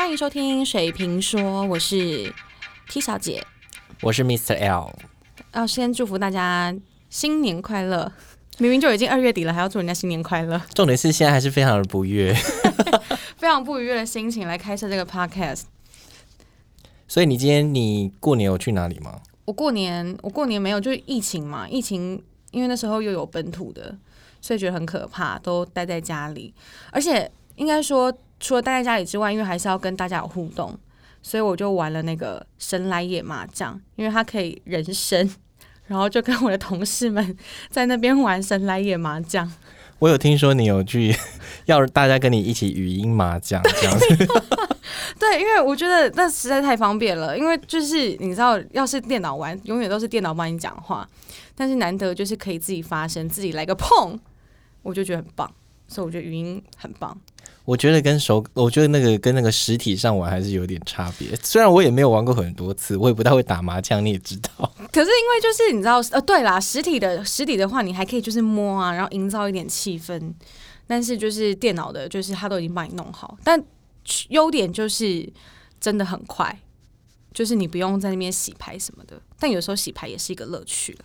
欢迎收听水瓶说，我是 T 小姐。我是 Mr. L，要先祝福大家新年快乐。明明就已经二月底了，还要祝人家新年快乐，重点是现在还是非常的不悦，非常不愉悦的心情来开设这个 podcast。所以你今天你过年有去哪里吗？我过年，我过年没有，就是疫情嘛，疫情因为那时候又有本土的，所以觉得很可怕，都待在家里。而且应该说，除了待在家里之外，因为还是要跟大家有互动，所以我就玩了那个神来也麻将，因为它可以人生，然后就跟我的同事们 在那边玩神来也麻将。我有听说你有句 要大家跟你一起语音麻将这样子，对，因为我觉得那实在太方便了。因为就是你知道，要是电脑玩，永远都是电脑帮你讲话，但是难得就是可以自己发声，自己来个碰，我就觉得很棒。所以我觉得语音很棒。我觉得跟手，我觉得那个跟那个实体上玩还是有点差别。虽然我也没有玩过很多次，我也不太会打麻将，你也知道。可是因为就是你知道，呃，对啦，实体的实体的话，你还可以就是摸啊，然后营造一点气氛。但是就是电脑的，就是它都已经帮你弄好。但优点就是真的很快，就是你不用在那边洗牌什么的。但有时候洗牌也是一个乐趣啦。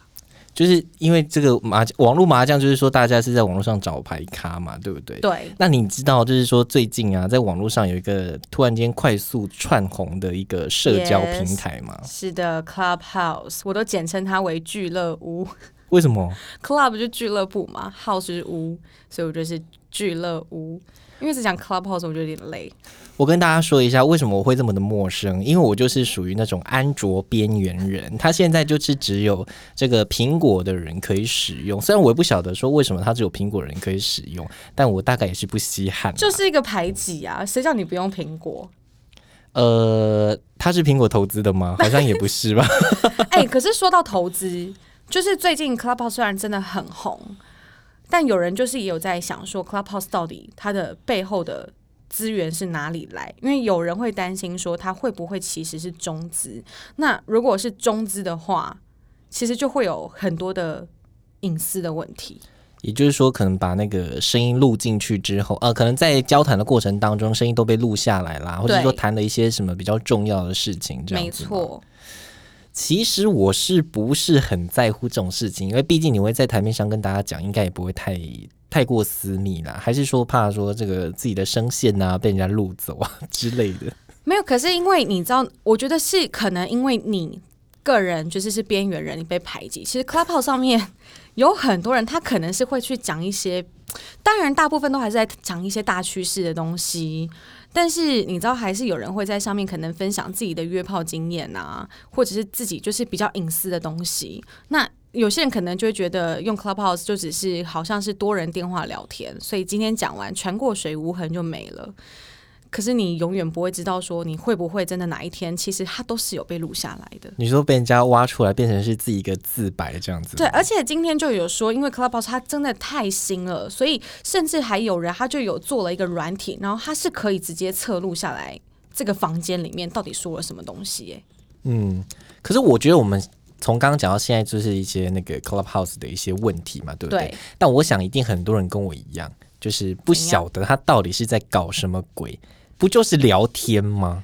就是因为这个麻网络麻将，就是说大家是在网络上找牌咖嘛，对不对？对。那你知道，就是说最近啊，在网络上有一个突然间快速窜红的一个社交平台吗？是的，Clubhouse，我都简称它为俱乐屋。为什么？Club 就俱乐部嘛，House 是屋，所以我就是俱乐屋。因为只讲 Clubhouse，我觉得有点累。我跟大家说一下，为什么我会这么的陌生？因为我就是属于那种安卓边缘人，他现在就是只有这个苹果的人可以使用。虽然我也不晓得说为什么他只有苹果人可以使用，但我大概也是不稀罕。就是一个排挤啊！谁叫你不用苹果？呃，他是苹果投资的吗？好像也不是吧。哎，可是说到投资，就是最近 Clubhouse 虽然真的很红，但有人就是也有在想说，Clubhouse 到底它的背后的。资源是哪里来？因为有人会担心说，它会不会其实是中资？那如果是中资的话，其实就会有很多的隐私的问题。也就是说，可能把那个声音录进去之后，呃，可能在交谈的过程当中，声音都被录下来啦，或者说谈了一些什么比较重要的事情，这样没错。其实我是不是很在乎这种事情？因为毕竟你会在台面上跟大家讲，应该也不会太。太过私密了，还是说怕说这个自己的声线啊被人家录走啊之类的？没有，可是因为你知道，我觉得是可能因为你个人就是是边缘人，你被排挤。其实 Clubhouse 上面有很多人，他可能是会去讲一些，当然大部分都还是在讲一些大趋势的东西。但是你知道，还是有人会在上面可能分享自己的约炮经验啊，或者是自己就是比较隐私的东西。那有些人可能就会觉得用 Clubhouse 就只是好像是多人电话聊天，所以今天讲完船过水无痕就没了。可是你永远不会知道说你会不会真的哪一天，其实它都是有被录下来的。你说被人家挖出来变成是自己一个自白这样子？对，而且今天就有说，因为 Clubhouse 它真的太新了，所以甚至还有人他就有做了一个软体，然后它是可以直接测录下来这个房间里面到底说了什么东西。哎，嗯，可是我觉得我们。从刚刚讲到现在，就是一些那个 Clubhouse 的一些问题嘛，对不对？但我想一定很多人跟我一样，就是不晓得他到底是在搞什么鬼，不就是聊天吗？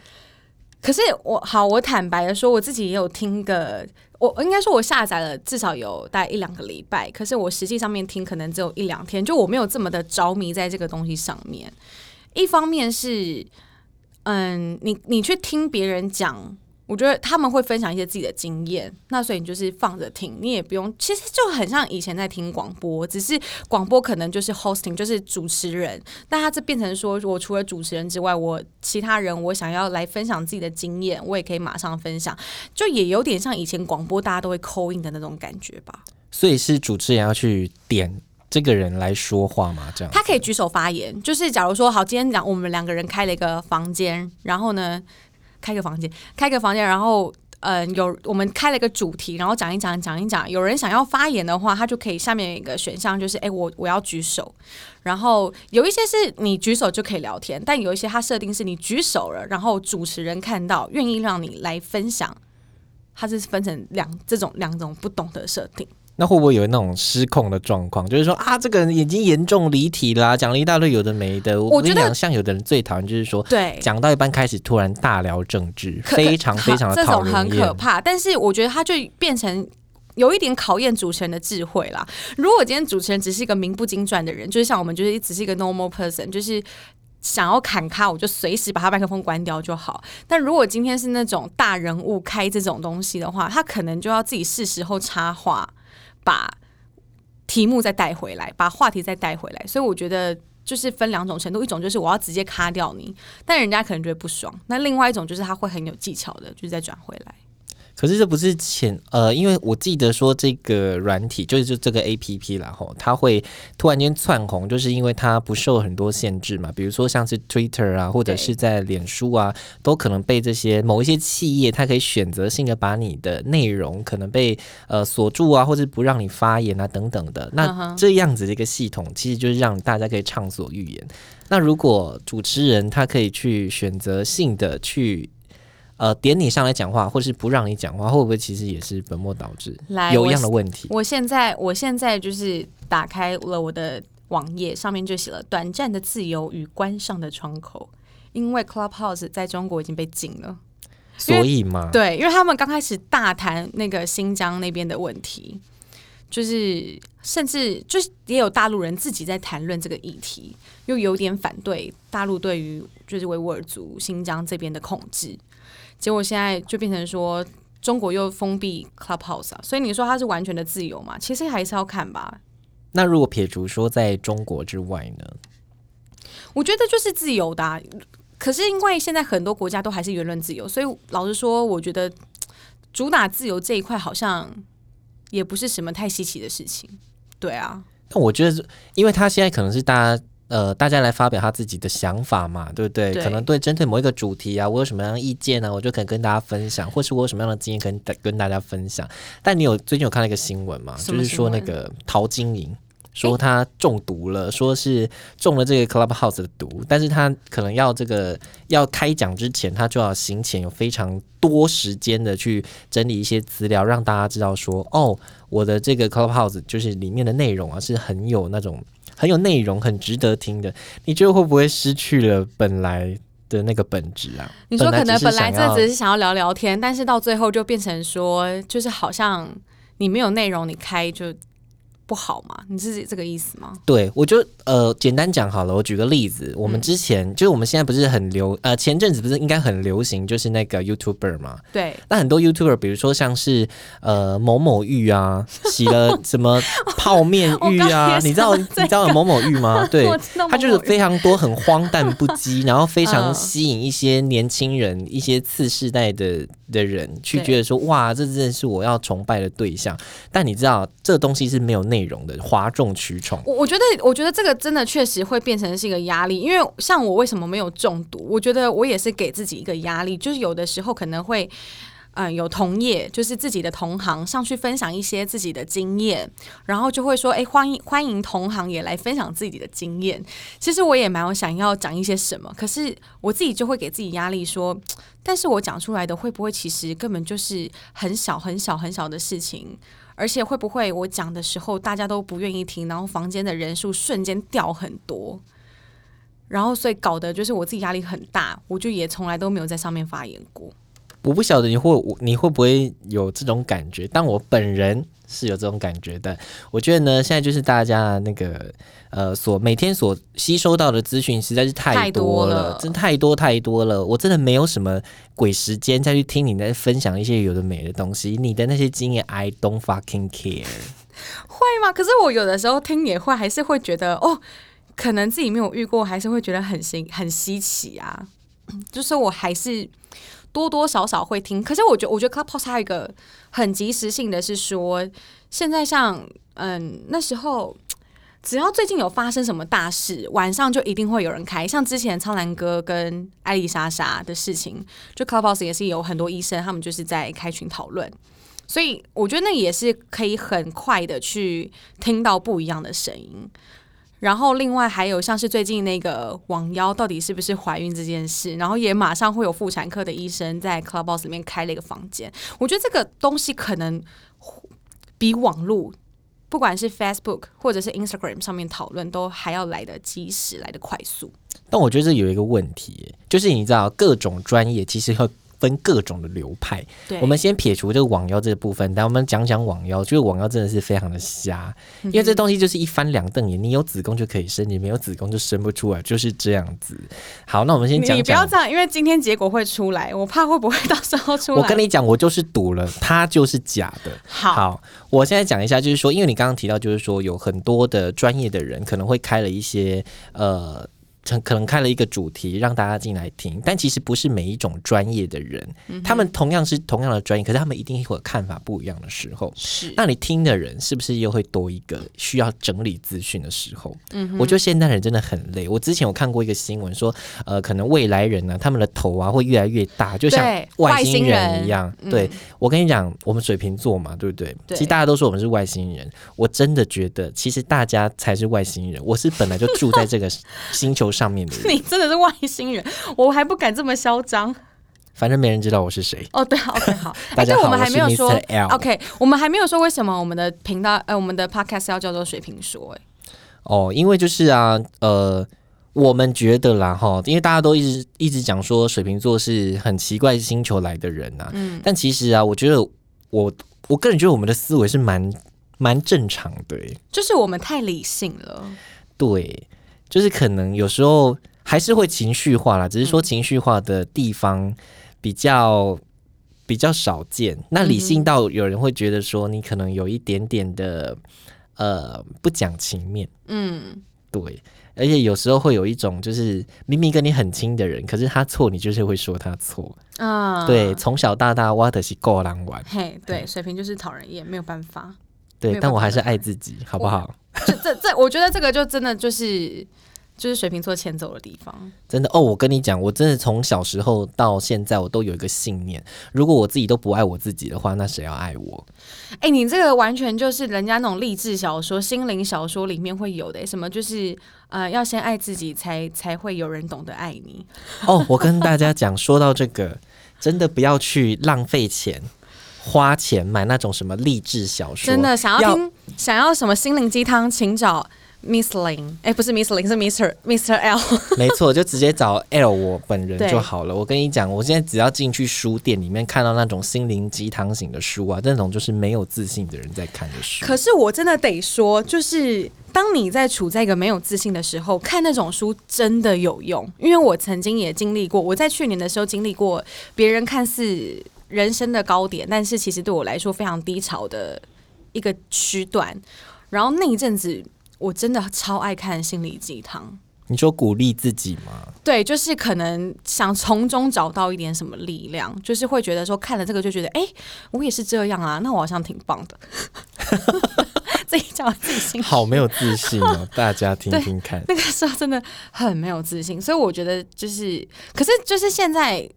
可是我好，我坦白的说，我自己也有听个，我应该说，我下载了至少有大概一两个礼拜，可是我实际上面听可能只有一两天，就我没有这么的着迷在这个东西上面。一方面是，嗯，你你去听别人讲。我觉得他们会分享一些自己的经验，那所以你就是放着听，你也不用，其实就很像以前在听广播，只是广播可能就是 hosting，就是主持人，但他这变成说我除了主持人之外，我其他人我想要来分享自己的经验，我也可以马上分享，就也有点像以前广播大家都会扣印的那种感觉吧。所以是主持人要去点这个人来说话吗？这样他可以举手发言，就是假如说好，今天讲我们两个人开了一个房间，然后呢？开个房间，开个房间，然后，嗯，有我们开了一个主题，然后讲一讲，讲一讲。有人想要发言的话，他就可以下面有一个选项，就是，哎，我我要举手。然后有一些是你举手就可以聊天，但有一些他设定是你举手了，然后主持人看到愿意让你来分享，它是分成两这种两种不同的设定。那会不会有那种失控的状况？就是说啊，这个人已经严重离题啦，讲了一大堆有的没的。我跟你讲，像有的人最讨厌就是说，对，讲到一半开始突然大聊政治，非常非常的这种很可怕。但是我觉得他就变成有一点考验主持人的智慧啦。如果今天主持人只是一个名不经传的人，就是像我们就是只是一个 normal person，就是想要砍咖，我就随时把他麦克风关掉就好。但如果今天是那种大人物开这种东西的话，他可能就要自己是时候插话。把题目再带回来，把话题再带回来，所以我觉得就是分两种程度，一种就是我要直接卡掉你，但人家可能觉得不爽；那另外一种就是他会很有技巧的，就是再转回来。可是这不是前呃，因为我记得说这个软体就是就这个 A P P 然后它会突然间窜红，就是因为它不受很多限制嘛。比如说像是 Twitter 啊，或者是在脸书啊，都可能被这些某一些企业，它可以选择性的把你的内容可能被呃锁住啊，或者不让你发言啊等等的。那这样子的一个系统，其实就是让大家可以畅所欲言。那如果主持人他可以去选择性的去。呃，点你上来讲话，或是不让你讲话，会不会其实也是本末倒置？来有一样的问题。我现在，我现在就是打开了我的网页，上面就写了“短暂的自由与关上的窗口”，因为 Clubhouse 在中国已经被禁了。所以嘛，对，因为他们刚开始大谈那个新疆那边的问题，就是甚至就是也有大陆人自己在谈论这个议题，又有点反对大陆对于就是维吾尔族新疆这边的控制。结果现在就变成说，中国又封闭 Clubhouse 啊，所以你说它是完全的自由嘛？其实还是要看吧。那如果撇除说在中国之外呢？我觉得就是自由的，可是因为现在很多国家都还是言论自由，所以老实说，我觉得主打自由这一块好像也不是什么太稀奇的事情。对啊，那我觉得，因为他现在可能是大家。呃，大家来发表他自己的想法嘛，对不对？可能对针对某一个主题啊，我有什么样的意见呢？我就可以跟大家分享，或是我有什么样的经验可以跟大家分享。但你有最近有看到一个新闻嘛？就是说那个陶晶莹说他中毒了，说是中了这个 Clubhouse 的毒，但是他可能要这个要开讲之前，他就要行前有非常多时间的去整理一些资料，让大家知道说，哦，我的这个 Clubhouse 就是里面的内容啊，是很有那种。很有内容，很值得听的。你觉得会不会失去了本来的那个本质啊？你说可能本来这只是想要聊聊天，但是到最后就变成说，就是好像你没有内容，你开就。不好吗？你是这个意思吗？对，我就呃简单讲好了。我举个例子，我们之前就是我们现在不是很流呃前阵子不是应该很流行就是那个 YouTuber 嘛？对。那很多 YouTuber，比如说像是呃某某玉啊，洗了什么泡面浴啊，你知道你知道某某玉吗？对，他就是非常多很荒诞不羁，然后非常吸引一些年轻人、一些次世代的的人去觉得说哇，这真的是我要崇拜的对象。但你知道这东西是没有内。内容的哗众取宠，我我觉得，我觉得这个真的确实会变成是一个压力，因为像我为什么没有中毒？我觉得我也是给自己一个压力，就是有的时候可能会，嗯，有同业就是自己的同行上去分享一些自己的经验，然后就会说，哎，欢迎欢迎同行也来分享自己的经验。其实我也蛮有想要讲一些什么，可是我自己就会给自己压力，说，但是我讲出来的会不会其实根本就是很小很小很小的事情？而且会不会我讲的时候大家都不愿意听，然后房间的人数瞬间掉很多，然后所以搞得就是我自己压力很大，我就也从来都没有在上面发言过。我不晓得你会你会不会有这种感觉，但我本人是有这种感觉的。我觉得呢，现在就是大家那个。呃，所每天所吸收到的资讯实在是太多了，真太多太多了。我真的没有什么鬼时间再去听你在分享一些有的没的东西。你的那些经验，I don't fucking care。会吗？可是我有的时候听也会，还是会觉得哦，可能自己没有遇过，还是会觉得很新很稀奇啊。就是我还是多多少少会听。可是我觉得，我觉得 Clubhouse 还有一个很及时性的是说，现在像嗯那时候。只要最近有发生什么大事，晚上就一定会有人开。像之前苍兰哥跟艾丽莎莎的事情，就 Clubhouse 也是有很多医生，他们就是在开群讨论。所以我觉得那也是可以很快的去听到不一样的声音。然后另外还有像是最近那个网妖到底是不是怀孕这件事，然后也马上会有妇产科的医生在 Clubhouse 里面开了一个房间。我觉得这个东西可能比网络。不管是 Facebook 或者是 Instagram 上面讨论，都还要来的及时，来的快速。但我觉得这有一个问题，就是你知道各种专业其实会。分各种的流派，对我们先撇除这个网妖这个部分，但我们讲讲网妖。就是网妖真的是非常的瞎，因为这东西就是一翻两瞪眼，你有子宫就可以生，你没有子宫就生不出来，就是这样子。好，那我们先讲，你不要这样，因为今天结果会出来，我怕会不会到时候出来。我跟你讲，我就是赌了，它就是假的。好，我现在讲一下，就是说，因为你刚刚提到，就是说有很多的专业的人可能会开了一些呃。可能开了一个主题让大家进来听，但其实不是每一种专业的人，他们同样是同样的专业，可是他们一定会有看法不一样的时候。是，那你听的人是不是又会多一个需要整理资讯的时候？嗯，我觉得现代人真的很累。我之前有看过一个新闻说，呃，可能未来人呢，他们的头啊会越来越大，就像外星人一样。对我跟你讲，我们水瓶座嘛，对不对？其实大家都说我们是外星人，我真的觉得其实大家才是外星人。我是本来就住在这个 星球。上面的人，你真的是外星人，我还不敢这么嚣张。反正没人知道我是谁。哦，对，OK，好，大家好，我们还没有说 OK，我们还没有说为什么我们的频道，呃，我们的 Podcast 要叫做水瓶说，哎，哦，因为就是啊，呃，我们觉得啦，哈，因为大家都一直一直讲说水瓶座是很奇怪星球来的人呐，嗯，但其实啊，我觉得我我个人觉得我们的思维是蛮蛮正常的，就是我们太理性了，对。就是可能有时候还是会情绪化啦，只是说情绪化的地方比较比较少见。那理性到有人会觉得说你可能有一点点的呃不讲情面，嗯，对。而且有时候会有一种就是明明跟你很亲的人，可是他错，你就是会说他错啊。对，从小到大挖的是够狼玩，嘿，对，水平就是讨人厌，没有办法。对，但我还是爱自己，好不好？这这这，我觉得这个就真的就是就是水瓶座牵走的地方。真的哦，我跟你讲，我真的从小时候到现在，我都有一个信念：如果我自己都不爱我自己的话，那谁要爱我？哎，你这个完全就是人家那种励志小说、心灵小说里面会有的，什么就是呃，要先爱自己，才才会有人懂得爱你。哦，我跟大家讲，说到这个，真的不要去浪费钱。花钱买那种什么励志小说，真的想要听想要什么心灵鸡汤，请找 Miss Lin，，哎，不是 Miss Lin，，是 Mr Mr L，没错，就直接找 L 我本人就好了。我跟你讲，我现在只要进去书店里面看到那种心灵鸡汤型的书啊，那种就是没有自信的人在看的书。可是我真的得说，就是当你在处在一个没有自信的时候，看那种书真的有用，因为我曾经也经历过，我在去年的时候经历过别人看似。人生的高点，但是其实对我来说非常低潮的一个区段。然后那一阵子，我真的超爱看心理鸡汤。你说鼓励自己吗？对，就是可能想从中找到一点什么力量，就是会觉得说看了这个就觉得，哎，我也是这样啊，那我好像挺棒的。自己叫自信好没有自信哦，大家听听看。那个时候真的很没有自信，所以我觉得就是，可是就是现在。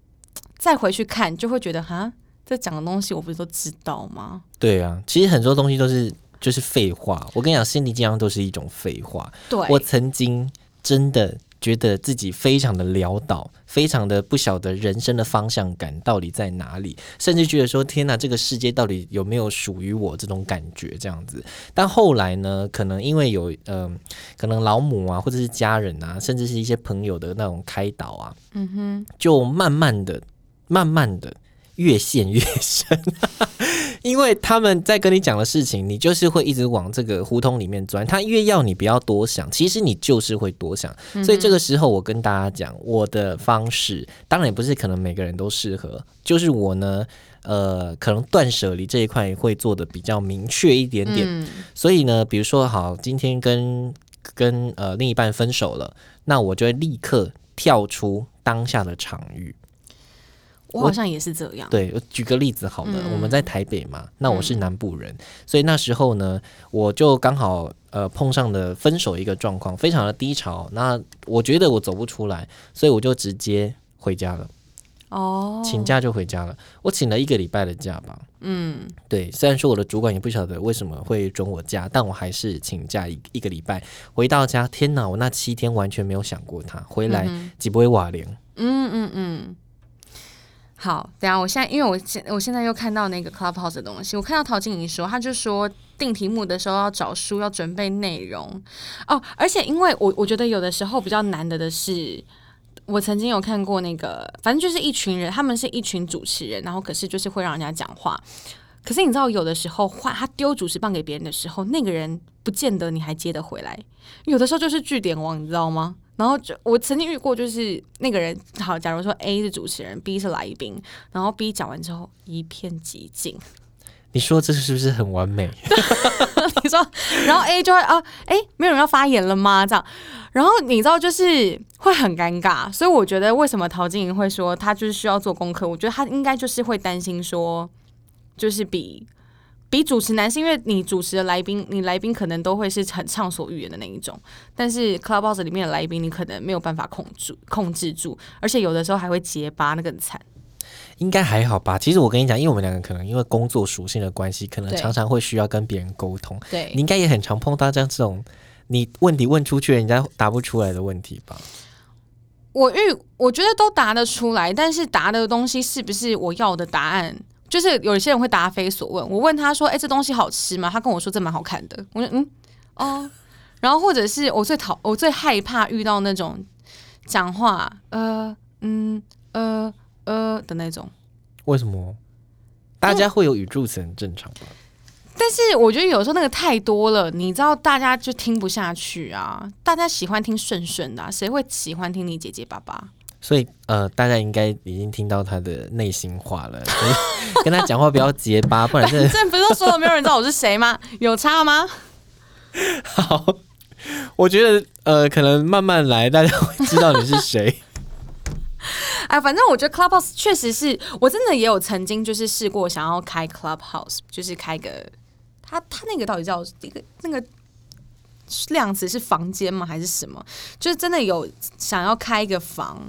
再回去看，就会觉得哈，这讲的东西我不是都知道吗？对啊，其实很多东西都是就是废话。我跟你讲，心理健康都是一种废话。对，我曾经真的觉得自己非常的潦倒，非常的不晓得人生的方向感到底在哪里，甚至觉得说天哪，这个世界到底有没有属于我这种感觉这样子。但后来呢，可能因为有嗯，可能老母啊，或者是家人啊，甚至是一些朋友的那种开导啊，嗯哼，就慢慢的。慢慢的越陷越深，因为他们在跟你讲的事情，你就是会一直往这个胡同里面钻。他越要你不要多想，其实你就是会多想。所以这个时候，我跟大家讲我的方式，当然也不是可能每个人都适合。就是我呢，呃，可能断舍离这一块会做的比较明确一点点。所以呢，比如说，好，今天跟跟呃另一半分手了，那我就会立刻跳出当下的场域。我好像也是这样。对，举个例子好了，我们在台北嘛，那我是南部人，所以那时候呢，我就刚好呃碰上了分手一个状况，非常的低潮。那我觉得我走不出来，所以我就直接回家了。哦，请假就回家了。我请了一个礼拜的假吧。嗯，对。虽然说我的主管也不晓得为什么会准我假，但我还是请假一一个礼拜。回到家，天哪！我那七天完全没有想过他回来，几不会瓦凉。嗯嗯嗯。好，等下我现在因为我现我现在又看到那个 Clubhouse 的东西，我看到陶晶莹说，他就说定题目的时候要找书，要准备内容哦，而且因为我我觉得有的时候比较难得的是。我曾经有看过那个，反正就是一群人，他们是一群主持人，然后可是就是会让人家讲话。可是你知道，有的时候换他丢主持棒给别人的时候，那个人不见得你还接得回来。有的时候就是据点王，你知道吗？然后就我曾经遇过，就是那个人，好，假如说 A 是主持人，B 是来宾，然后 B 讲完之后一片寂静。你说这是不是很完美？你说，然后 A 就会啊，哎，没有人要发言了吗？这样，然后你知道就是会很尴尬，所以我觉得为什么陶晶莹会说她就是需要做功课？我觉得她应该就是会担心说，就是比比主持男，是因为你主持的来宾，你来宾可能都会是很畅所欲言的那一种，但是 Clubhouse 里面的来宾，你可能没有办法控制控制住，而且有的时候还会结巴，那更惨。应该还好吧？其实我跟你讲，因为我们两个可能因为工作属性的关系，可能常常会需要跟别人沟通。对，你应该也很常碰到这样这种你问题问出去，人家答不出来的问题吧？我遇我觉得都答得出来，但是答的东西是不是我要的答案？就是有些人会答非所问。我问他说：“哎，这东西好吃吗？”他跟我说：“这蛮好看的。”我说：“嗯，哦。”然后或者是我最讨我最害怕遇到那种讲话呃嗯呃。呃的那种，为什么？大家会有语助词很正常吧？但是我觉得有时候那个太多了，你知道，大家就听不下去啊。大家喜欢听顺顺的，谁会喜欢听你结结巴巴？所以呃，大家应该已经听到他的内心话了。跟他讲话不要结巴，不然这这不是说了没有人知道我是谁吗？有差吗？好，我觉得呃，可能慢慢来，大家会知道你是谁。哎，反正我觉得 Clubhouse 确实是我真的也有曾经就是试过想要开 Clubhouse，就是开个他他那个到底叫一个那个量词是房间吗还是什么？就是真的有想要开一个房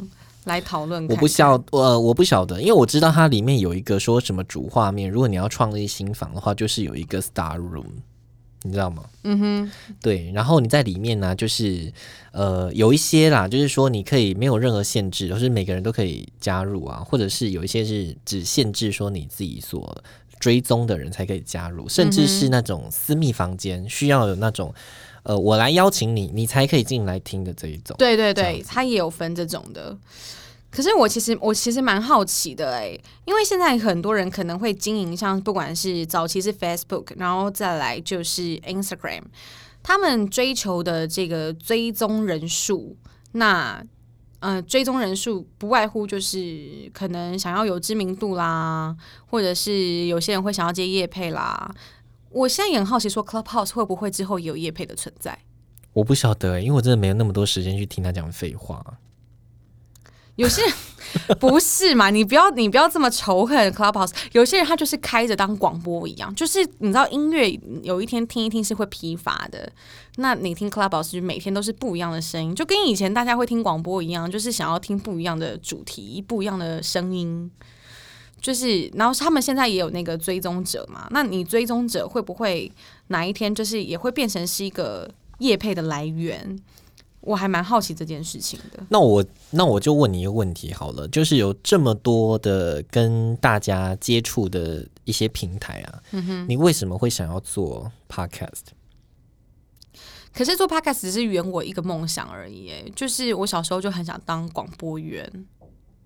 来讨论。我不晓呃我不晓得，因为我知道它里面有一个说什么主画面，如果你要创立新房的话，就是有一个 Star Room。你知道吗？嗯哼，对，然后你在里面呢，就是呃有一些啦，就是说你可以没有任何限制，就是每个人都可以加入啊，或者是有一些是只限制说你自己所追踪的人才可以加入，甚至是那种私密房间需要有那种呃我来邀请你，你才可以进来听的这一种。对对对，他也有分这种的。可是我其实我其实蛮好奇的哎，因为现在很多人可能会经营像不管是早期是 Facebook，然后再来就是 Instagram，他们追求的这个追踪人数，那呃追踪人数不外乎就是可能想要有知名度啦，或者是有些人会想要接业配啦。我现在也很好奇，说 Clubhouse 会不会之后有叶配的存在？我不晓得，因为我真的没有那么多时间去听他讲废话。有些人 不是嘛？你不要你不要这么仇恨 Clubhouse。有些人他就是开着当广播一样，就是你知道音乐有一天听一听是会疲乏的。那你听 Clubhouse 就每天都是不一样的声音，就跟以前大家会听广播一样，就是想要听不一样的主题、不一样的声音。就是，然后他们现在也有那个追踪者嘛？那你追踪者会不会哪一天就是也会变成是一个业配的来源？我还蛮好奇这件事情的。那我那我就问你一个问题好了，就是有这么多的跟大家接触的一些平台啊，你为什么会想要做 podcast？可是做 podcast 只是圆我一个梦想而已，就是我小时候就很想当广播员。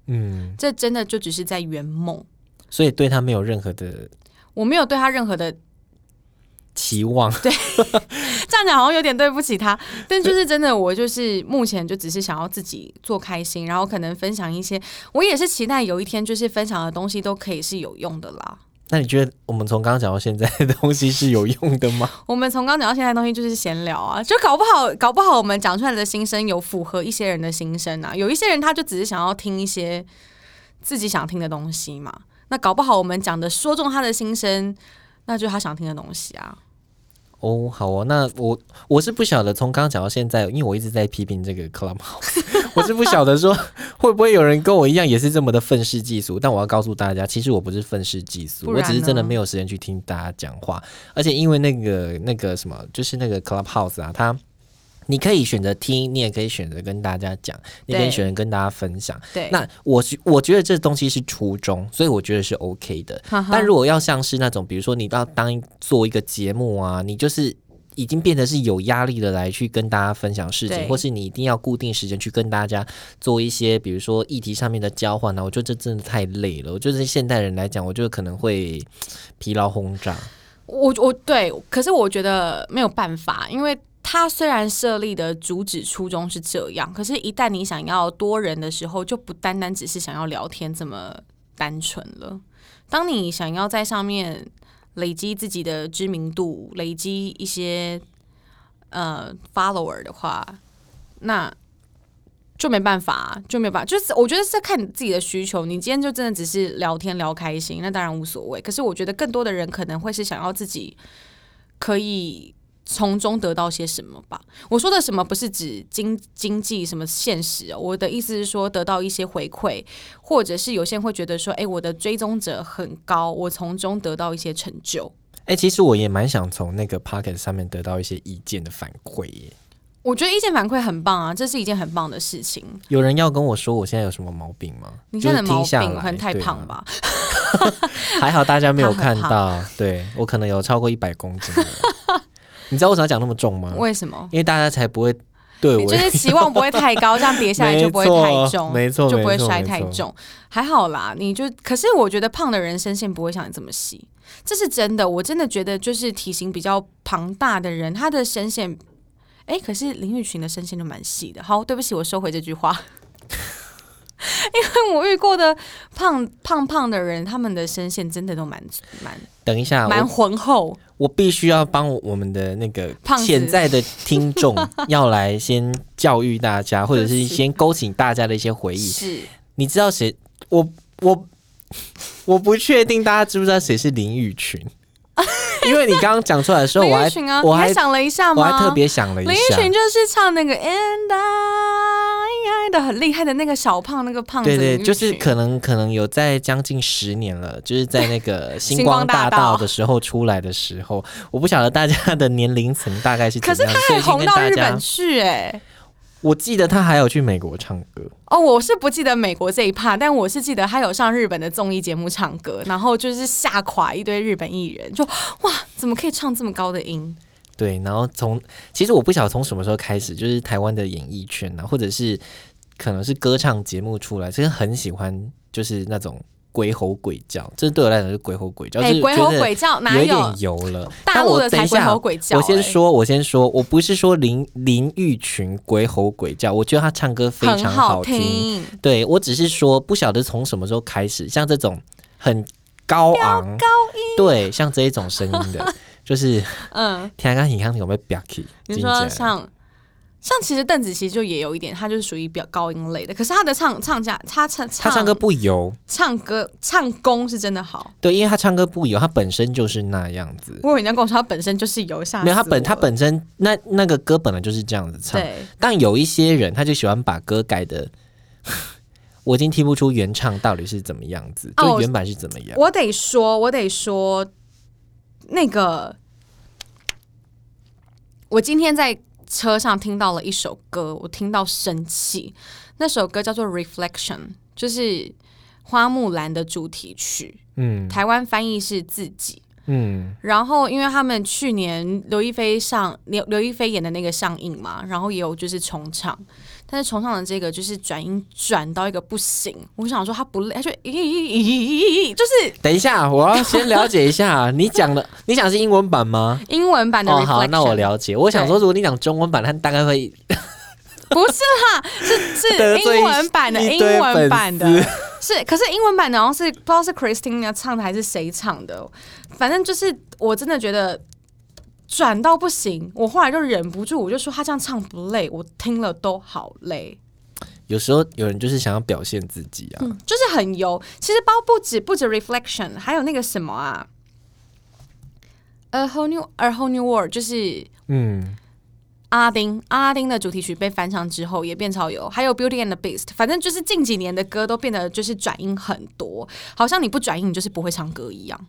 嗯，这真的就只是在圆梦，所以对他没有任何的，我没有对他任何的。期望对，这样讲好像有点对不起他，但就是真的，我就是目前就只是想要自己做开心，然后可能分享一些，我也是期待有一天就是分享的东西都可以是有用的啦。那你觉得我们从刚刚讲到现在的东西是有用的吗？我们从刚讲到现在的东西就是闲聊啊，就搞不好搞不好我们讲出来的心声有符合一些人的心声啊，有一些人他就只是想要听一些自己想听的东西嘛，那搞不好我们讲的说中他的心声，那就是他想听的东西啊。哦，好哦，那我我是不晓得，从刚刚讲到现在，因为我一直在批评这个 Clubhouse，我是不晓得说会不会有人跟我一样也是这么的愤世嫉俗。但我要告诉大家，其实我不是愤世嫉俗，我只是真的没有时间去听大家讲话。而且因为那个那个什么，就是那个 Clubhouse 啊，它你可以选择听，你也可以选择跟大家讲，你可以选择跟大家分享。对，那我是我觉得这东西是初衷，所以我觉得是 OK 的。但如果要像是那种，比如说你要当做一个节目啊，你就是已经变得是有压力的来去跟大家分享事情，或是你一定要固定时间去跟大家做一些，比如说议题上面的交换呢、我觉得这真的太累了。我觉得现代人来讲，我觉得可能会疲劳轰炸。我我对，可是我觉得没有办法，因为它虽然设立的主旨初衷是这样，可是，一旦你想要多人的时候，就不单单只是想要聊天这么单纯了。当你想要在上面累积自己的知名度，累积一些呃 follower 的话，那就没办法、就没办法。就是我觉得是看你自己的需求。你今天就真的只是聊天聊开心，那当然无所谓。可是我觉得更多的人可能会是想要自己可以从中得到些什么吧。我说的什么不是指经经济什么现实、哦，我的意思是说得到一些回馈，或者是有些人会觉得说，哎，我的追踪者很高，我从中得到一些成就。哎、其实我也蛮想从那个 Pocket 上面得到一些意见的反馈耶。我觉得意见反馈很棒啊，这是一件很棒的事情。有人要跟我说我现在有什么毛病吗？你现在的毛病可能太胖吧？还好大家没有看到，对我可能有超过一百公斤了。你知道为什么要讲那么重吗？为什么？因为大家才不会对我就是 期望不会太高，这样跌下来就不会太重，没错就不会摔太重。还好啦，你就可是我觉得胖的人身线不会像你这么细，这是真的。我真的觉得就是体型比较庞大的人，他的身线，哎、可是林玉群的身线都蛮细的。好，对不起，我收回这句话。因为我遇过的胖胖胖的人，他们的身线真的都蛮蛮等一下，蛮浑厚。我必须要帮我们的那个潜在的听众 要来先教育大家，或者是先勾起大家的一些回忆。是你知道谁？我我我不确定大家知不知道谁是林雨群，因为你刚刚讲出来的时候，我还我还想了一下吗？我还特别想了一下林下依，群就是唱那个 And I 的很厉害的那个小胖那个胖子，对对，就是可能可能有在将近十年了，就是在那个星星光光大道。的时候出来的时候，我不晓得大家的年龄层大概是怎么样，可是他还所以红到日本去哎、我记得他还有去美国唱歌，哦，我是不记得美国这一趴，但我是记得他有上日本的综艺节目唱歌，然后就是吓垮一堆日本艺人，就哇，怎么可以唱这么高的音？对，然后从其实我不晓得从什么时候开始，就是台湾的演艺圈啊，或者是可能是歌唱节目出来，其实很喜欢就是那种鬼吼鬼叫，这对我来讲是鬼吼鬼叫，哎、就是鬼吼觉得鬼叫哪有点？油了。大但陆的才鬼我等一下吼鬼叫、哎我先说，我先说，我不是说林林玉群鬼吼鬼叫，我觉得他唱歌非常好听。听，对我只是说，不晓得从什么时候开始，像这种很高昂、高音，对，像这一种声音的，就是嗯，天刚你看有没有表起？你说像像其实邓紫棋就也有一点，她就是属于比较高音类的，可是她的唱唱家，她唱她唱歌不油，唱歌唱功是真的好。对，因为她唱歌不油，她本身就是那样子。我以为你要跟我说她本身就是油下，没有，她本她本身那那个歌本来就是这样子唱，对但有一些人他就喜欢把歌改的，我已经听不出原唱到底是怎么样子，哦就原版是怎么样。我得说，我得说，那个，我今天在车上听到了一首歌，我听到生气。那首歌叫做《Reflection》，就是花木兰的主题曲，嗯台湾翻译是自己。嗯，然后，因为他们去年刘亦菲上刘刘亦菲演的那个上映嘛，然后也有就是重唱，但是重唱的这个就是转音转到一个不行，我想说他不累，他就咦咦咦咦咦，就是等一下，我要先了解一下你讲的，你讲的是英文版吗？英文版的哦，好，那我了解。我想说，如果你讲中文版，他大概会 不是啦，是是 英文版的，英文版的。是，可是英文版的好像是不知道是 Christina 唱的还是谁唱的，反正就是我真的觉得转到不行，我后来就忍不住，我就说他这样唱不累，我听了都好累，有时候有人就是想要表现自己啊。就是很油。其实包不止不止 Reflection，还有那个什么啊，A whole new A whole new world，就是嗯，阿拉丁，阿拉丁的主题曲被翻唱之后也变超油，还有 Beauty and the Beast，反正就是近几年的歌都变得就是转音很多，好像你不转音你就是不会唱歌一样。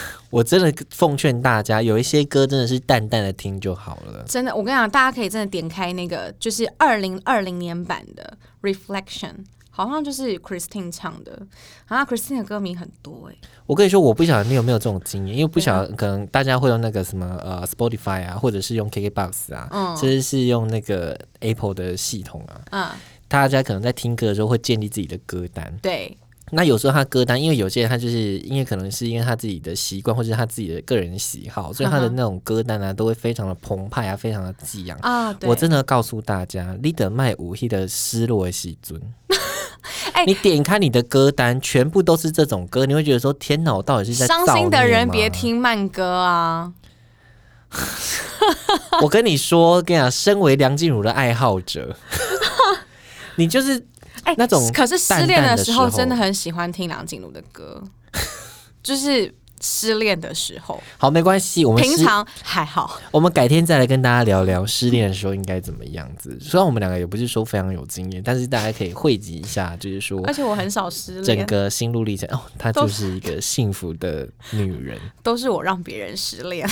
我真的奉劝大家，有一些歌真的是淡淡的听就好了。真的，我跟你讲，大家可以真的点开那个，就是二零二零年版的《Reflection》，好像就是 Christine 唱的。啊，Christine 的歌名很多哎、我跟你说，我不晓得你有没有这种经验，因为不晓得可能大家会用那个什么呃 Spotify 啊，或者是用 KKBox 啊，嗯甚至是用那个 Apple 的系统啊，嗯，大家可能在听歌的时候会建立自己的歌单。对，那有时候他歌单，因为有些人他就是因为可能是因为他自己的习惯，或者是他自己的个人喜好，所以他的那种歌单啊，都会非常的澎湃啊，非常的激昂。啊，对，我真的告诉大家，你的卖武器的失落的喜尊。哎你点开你的歌单，全部都是这种歌，你会觉得说：天哪，我到底是在伤心的人别听慢歌啊。我跟你说，跟你讲，身为梁静茹的爱好者，你就是哎、那种可是失恋的时候，淡的时候真的很喜欢听梁静茹的歌，就是失恋的时候，好没关系。我们平常还好。我们改天再来跟大家聊聊失恋的时候应该怎么样子。虽然我们两个也不是说非常有经验，但是大家可以汇集一下，就是说而且我很少失恋，整个心路历程。哦，她就是一个幸福的女人。都是我让别人失恋。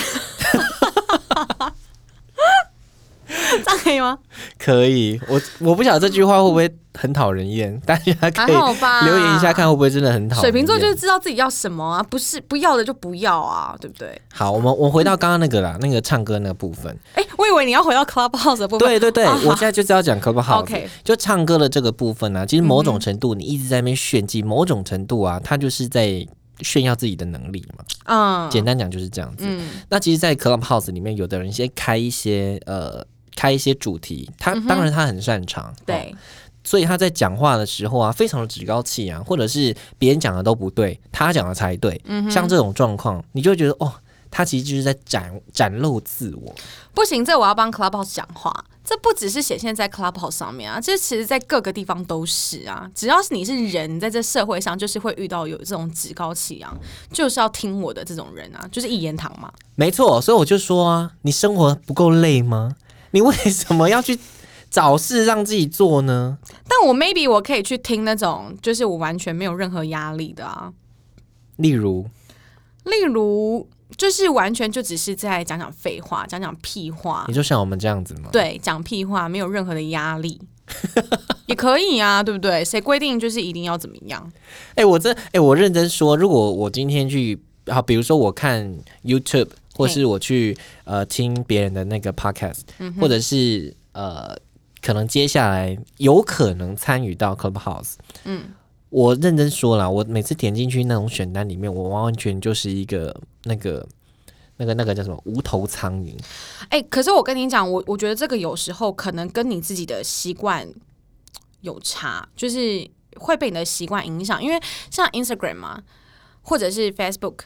这样可以吗？可以，我我不晓得这句话会不会很讨人厌，大家可以。留言一下看会不会真的很讨厌。水瓶座就是知道自己要什么啊，不是不要的就不要啊，对不对？好，我们我回到刚刚那个啦，那个唱歌那个部分。哎、我以为你要回到 Clubhouse 的部分。对对对，啊我现在就是要讲 Clubhouse，、OK 就唱歌的这个部分呢、啊，其实某种程度你一直在那边炫技，某种程度啊，他就是在炫耀自己的能力嘛。嗯，简单讲就是这样子。嗯那其实，在 Clubhouse 里面，有的人先开一些呃。开一些主题，他当然他很擅长，哦对，所以他在讲话的时候啊，非常的趾高气扬，或者是别人讲的都不对，他讲的才对。嗯像这种状况，你就会觉得哦，他其实就是在展展露自我。不行，这我要帮 Clubhouse 讲话。这不只是显现在 Clubhouse 上面啊，这其实在各个地方都是啊。只要是你是人，在这社会上就是会遇到有这种趾高气扬，就是要听我的这种人啊，就是一言堂嘛。没错，所以我就说啊，你生活不够累吗？你为什么要去找事让自己做呢？但我 maybe 我可以去听那种，就是我完全没有任何压力的啊，例如，例如就是完全就只是在讲讲废话，讲讲屁话你，就像我们这样子吗？对，讲屁话，没有任何的压力，也可以啊，对不对？谁规定就是一定要怎么样？哎、我这哎、我认真说，如果我今天去，好，比如说我看 YouTube，或是我去呃听别人的那个 Podcast，、或嗯者是呃，可能接下来有可能参与到 Clubhouse，嗯，我认真说了，我每次点进去那种选单里面，我完完全就是一个那个。那个那个叫什么无头苍蝇，哎、可是我跟你讲，我我觉得这个有时候可能跟你自己的习惯有差，就是会被你的习惯影响。因为像 Instagram 嘛，或者是 Facebook，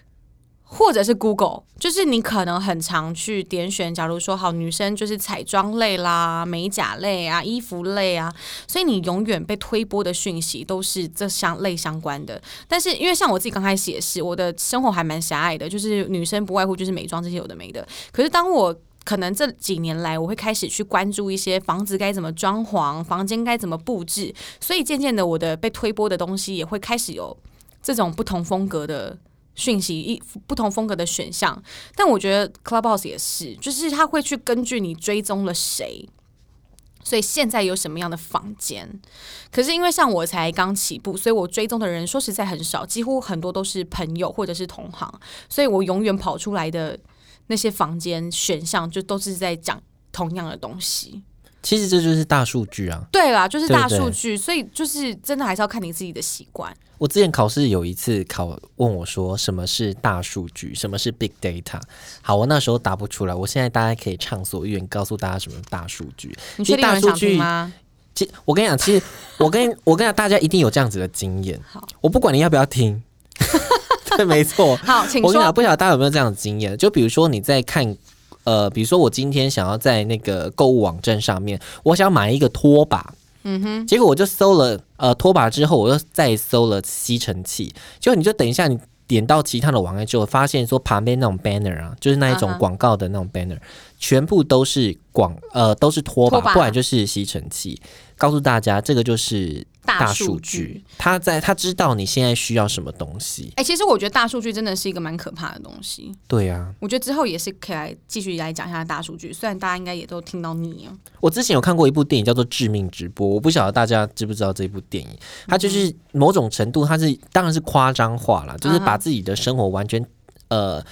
或者是 Google，就是你可能很常去点选，假如说好女生就是彩妆类啦、美甲类啊、衣服类啊，所以你永远被推播的讯息都是这相类相关的。但是因为像我自己刚开始也是，我的生活还蛮狭隘的，就是女生不外乎就是美妆这些有的没的。可是当我可能这几年来，我会开始去关注一些房子该怎么装潢，房间该怎么布置，所以渐渐的，我的被推播的东西也会开始有这种不同风格的讯息，一不同风格的选项。但我觉得 Clubhouse 也是，就是他会去根据你追踪了谁。所以现在有什么样的房间？可是因为像我才刚起步，所以我追踪的人说实在很少，几乎很多都是朋友或者是同行，所以我永远跑出来的那些房间选项就都是在讲同样的东西。其实这就是大数据啊。对啦，就是大数据，所以就是真的还是要看你自己的习惯。我之前考试有一次考问我说什么是大数据，什么是 big data。好，我那时候答不出来，我现在大家可以畅所欲言，告诉大家什么是大数据。你确定有人想大数据听吗？其我跟你讲，其实 我跟我跟你讲，大家一定有这样子的经验。好，我不管你要不要听，对，没错。好，请我跟你讲，不晓得大家有没有这样的经验？就比如说你在看，呃，比如说我今天想要在那个购物网站上面，我想买一个拖把，嗯哼，结果我就搜了呃拖把之后，我又再搜了吸尘器，结果你就等一下你。点到其他的网页之后，发现说旁边那种 banner 啊，就是那一种广告的那种 banner，、全部都是广呃都是拖把，拖把不然就是吸尘器。告诉大家，这个就是大数数据。他在他知道你现在需要什么东西。哎、其实我觉得大数据真的是一个蛮可怕的东西。对啊，我觉得之后也是可以来继续来讲一下大数据，虽然大家应该也都听到腻了。我之前有看过一部电影叫做《致命直播》，我不晓得大家知不知道这部电影。它就是某种程度，它是当然是夸张化了，就是把自己的生活完全呃。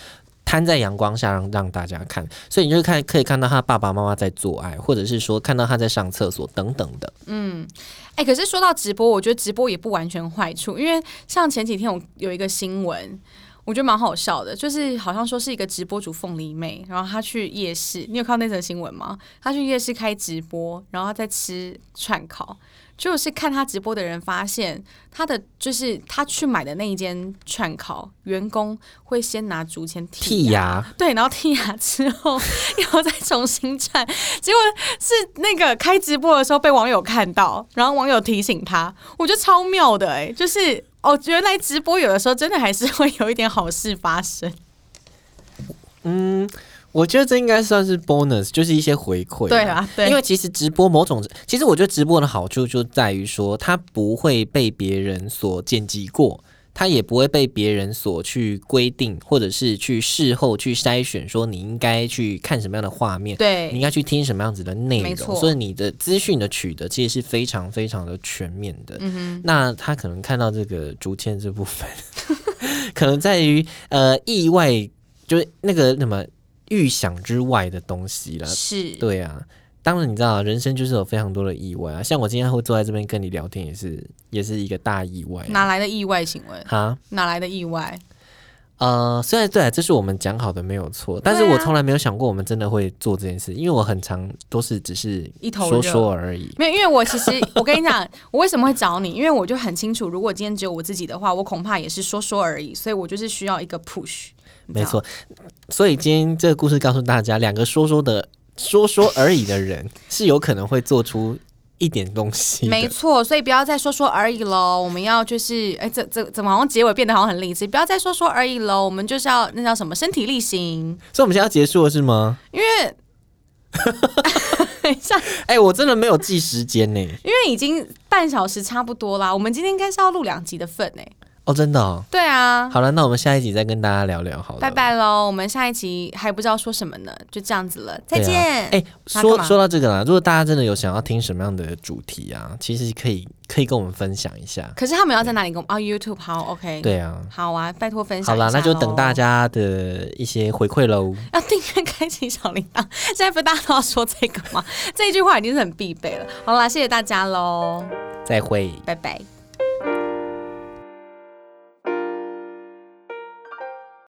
摊在阳光下让让大家看，所以你就看可以看到他爸爸妈妈在做爱，或者是说看到他在上厕所等等的。嗯哎、可是说到直播，我觉得直播也不完全坏处，因为像前几天我有一个新闻。我觉得蛮好笑的，就是好像说是一个直播主凤梨妹，然后她去夜市，你有看到那则新闻吗？她去夜市开直播，然后她在吃串烤，就是看他直播的人发现，他的就是他去买的那一间串烤，员工会先拿竹签剔牙，对，然后剔牙之后，然后再重新串，结果是那个开直播的时候被网友看到，然后网友提醒他，我觉得超妙的哎、就是哦，原来直播有的时候真的还是会有一点好事发生。我觉得这应该算是 bonus，就是一些回馈。对啊，对，因为其实直播某种，其实我觉得直播的好处就在于说，它不会被别人所剪辑过，它也不会被别人所去规定，或者是去事后去筛选，说你应该去看什么样的画面，对。你对应该去听什么样子的内容，所以你的资讯的取得其实是非常非常的全面的。嗯那他可能看到这个竹签这部分，可能在于呃意外，就是那个什么预想之外的东西了哼，。是，对啊，当然你知道，人生就是有非常多的意外啊。像我今天会坐在这边跟你聊天，也是也是一个大意外、啊。哪来的意外？行为哈，哪来的意外？呃，虽然对啊，这是我们讲好的没有错，但是我从来没有想过我们真的会做这件事，因为我很常都是只是一头说说而已。没有，因为我其实我跟你讲，我为什么会找你？因为我就很清楚，如果今天只有我自己的话，我恐怕也是说说而已，所以我就是需要一个 push。没错，所以今天这个故事告诉大家，两个说说的说说而已的人是有可能会做出一点东西的。没错，所以不要再说说而已喽。我们要就是，哎，这这怎么好像结尾变得好像很励志？不要再说说而已喽，我们就是要那叫什么身体力行。所以我们现在要结束了是吗？因为等一下，哎、我真的没有记时间呢。因为已经半小时差不多啦，我们今天应该是要录两集的份哎。哦，真的哦。对啊，好了，那我们下一集再跟大家聊聊好了。拜拜喽，我们下一集还不知道说什么呢，就这样子了，再见。哎、说说到这个啦，如果大家真的有想要听什么样的主题啊，其实可以可以跟我们分享一下。可是他们要在哪里跟我们？哦，YouTube 好，OK，，对啊，好啊，拜托分享好啦，那就等大家的一些回馈喽。要订阅、开启小铃铛。现在不是大家都要说这个吗？这一句话已经是很必备了。好啦，谢谢大家喽，再会。拜拜。